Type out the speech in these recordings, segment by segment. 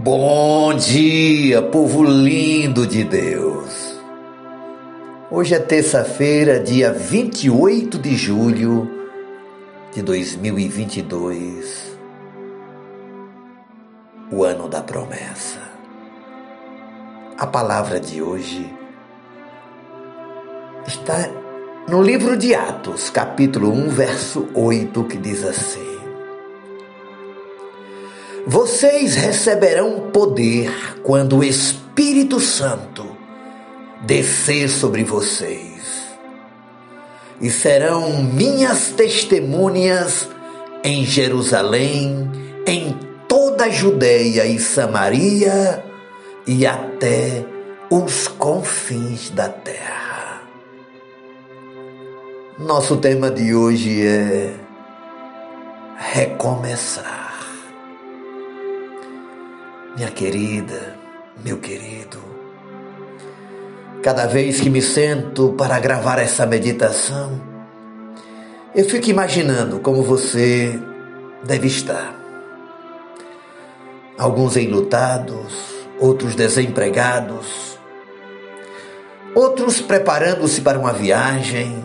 Bom dia, povo lindo de Deus. Hoje é terça-feira, dia 28 de julho de 2022, o ano da promessa. A palavra de hoje está no livro de Atos, capítulo 1, verso 8, que diz assim: vocês receberão poder quando o Espírito Santo descer sobre vocês. E serão minhas testemunhas em Jerusalém, em toda a Judéia e Samaria e até os confins da terra. Nosso tema de hoje é recomeçar. Minha querida, meu querido, cada vez que me sento para gravar essa meditação, eu fico imaginando como você deve estar. Alguns enlutados, outros desempregados, outros preparando-se para uma viagem,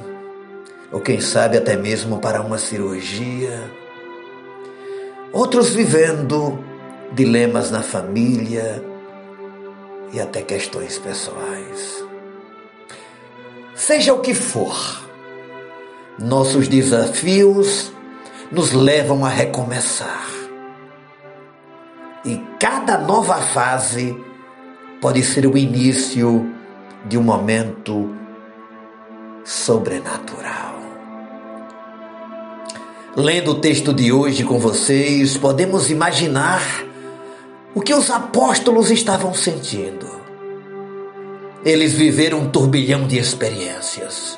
ou quem sabe até mesmo para uma cirurgia, outros vivendo dilemas na família e até questões pessoais. Seja o que for, nossos desafios nos levam a recomeçar. E cada nova fase pode ser o início de um momento sobrenatural. Lendo o texto de hoje com vocês, podemos imaginar o que os apóstolos estavam sentindo. Eles viveram um turbilhão de experiências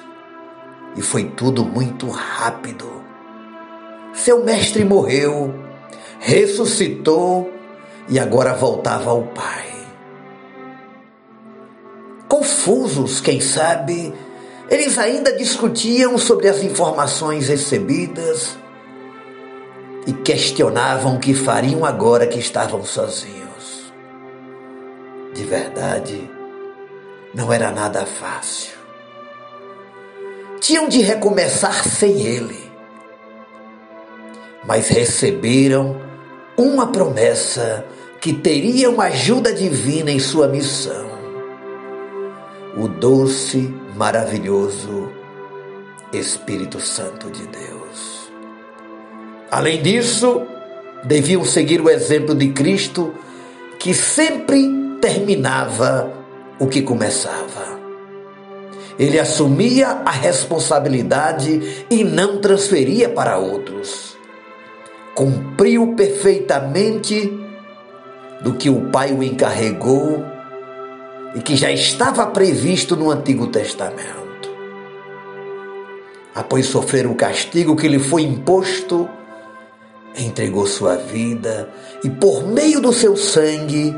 e foi tudo muito rápido. Seu mestre morreu, ressuscitou e agora voltava ao Pai. Confusos, quem sabe, eles ainda discutiam sobre as informações recebidas e questionavam o que fariam agora que estavam sozinhos. De verdade, não era nada fácil. Tinham de recomeçar sem ele, mas receberam uma promessa que teriam ajuda divina em sua missão. O doce, maravilhoso Espírito Santo de Deus. Além disso, deviam seguir o exemplo de Cristo, que sempre terminava o que começava. Ele assumia a responsabilidade e não transferia para outros. Cumpriu perfeitamente do que o Pai o encarregou e que já estava previsto no Antigo Testamento. Após sofrer o castigo que lhe foi imposto, entregou sua vida e, por meio do seu sangue,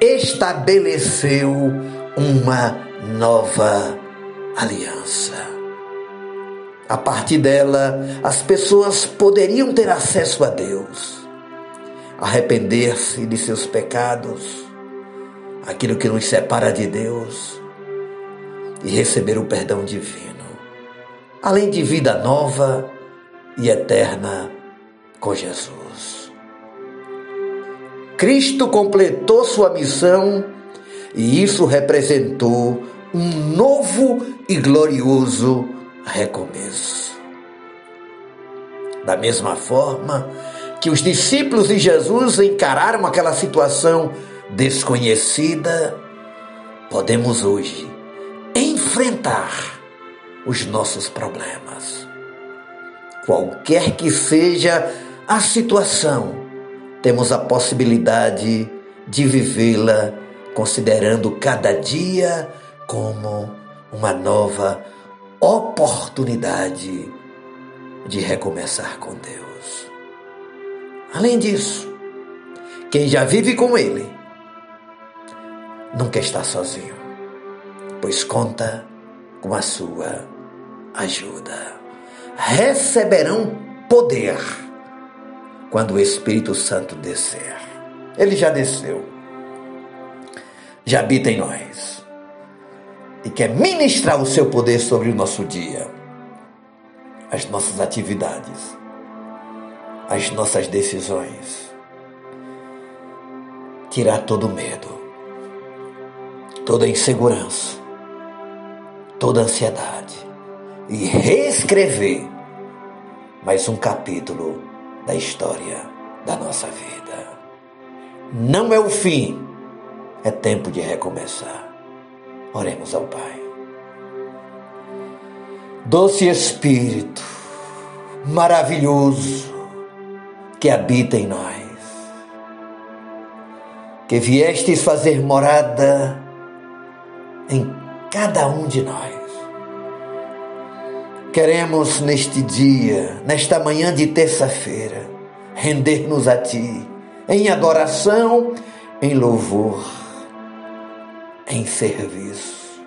estabeleceu uma nova aliança. A partir dela, as pessoas poderiam ter acesso a Deus, arrepender-se de seus pecados, aquilo que nos separa de Deus, e receber o perdão divino, além de vida nova e eterna com Jesus. Cristo completou sua missão e isso representou um novo e glorioso recomeço. Da mesma forma que os discípulos de Jesus encararam aquela situação desconhecida, podemos hoje enfrentar os nossos problemas. Qualquer que seja a situação, temos a possibilidade de vivê-la considerando cada dia como uma nova oportunidade de recomeçar com Deus. Além disso, quem já vive com Ele nunca está sozinho, pois conta com a sua ajuda. Receberão poder quando o Espírito Santo descer. Ele já desceu. já habita em nós e quer ministrar o seu poder sobre o nosso dia, as nossas atividades, as nossas decisões. Tirar todo medo, toda insegurança, toda ansiedade e reescrever mais um capítulo da história da nossa vida. Não é o fim, é tempo de recomeçar. Oremos ao Pai. Doce Espírito, maravilhoso, que habita em nós, que viestes fazer morada em cada um de nós. Queremos neste dia, nesta manhã de terça-feira, render-nos a Ti em adoração, em louvor, em serviço.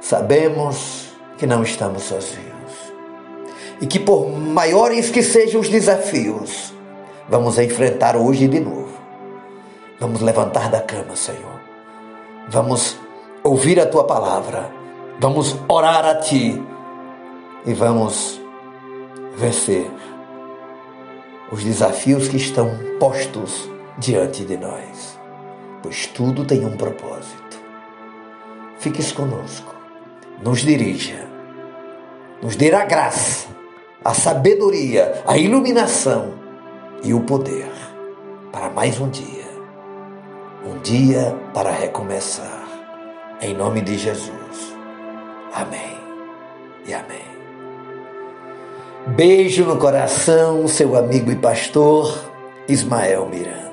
Sabemos que não estamos sozinhos e que, por maiores que sejam os desafios, vamos enfrentar hoje de novo. Vamos levantar da cama, Senhor. Vamos ouvir a Tua palavra. Vamos orar a Ti e vamos vencer os desafios que estão postos diante de nós, pois tudo tem um propósito. Fiques conosco, nos dirija, nos dê a graça, a sabedoria, a iluminação e o poder para mais um dia. Um dia para recomeçar. Em nome de Jesus. Amém e amém. Beijo no coração, seu amigo e pastor Ismael Miranda.